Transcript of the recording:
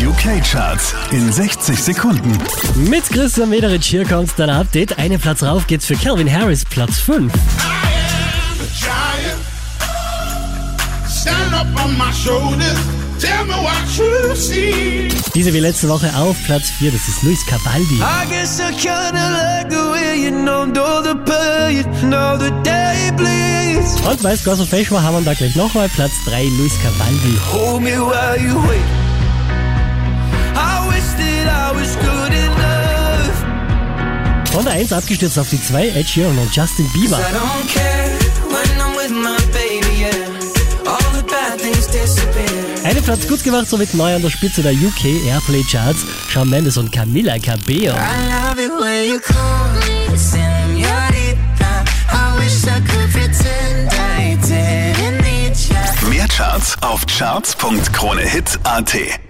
UK-Charts in 60 Sekunden. Mit Christian Mederich hier kommt dein Update. Einen Platz rauf geht's für Calvin Harris, Platz 5. Stand up on my shoulders. Tell me what you see. Diese wie letzte Woche auf Platz 4, das ist Luis Cavaldi. Und weil es Gossel war, haben wir da gleich nochmal Platz 3, Luis Cavaldi. Von der 1 abgestürzt auf die 2, Ed Sheeran und Justin Bieber. I don't care when I'm with my baby, yeah. All the bad things disappear. Einen Platz gut gemacht, somit neu an der Spitze der UK Airplay Charts. Shawn Mendes und Camila Cabello. Mehr Charts auf charts.kronehit.at